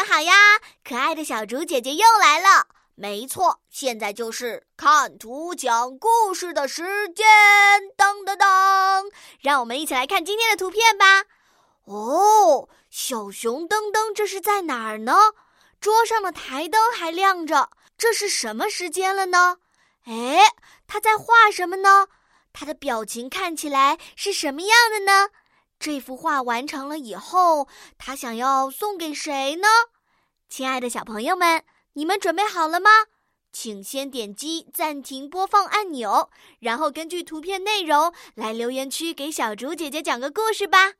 们好呀！可爱的小竹姐姐又来了。没错，现在就是看图讲故事的时间。当当当，让我们一起来看今天的图片吧。哦，小熊噔噔，这是在哪儿呢？桌上的台灯还亮着，这是什么时间了呢？哎，他在画什么呢？他的表情看起来是什么样的呢？这幅画完成了以后，他想要送给谁呢？亲爱的小朋友们，你们准备好了吗？请先点击暂停播放按钮，然后根据图片内容来留言区给小竹姐姐讲个故事吧。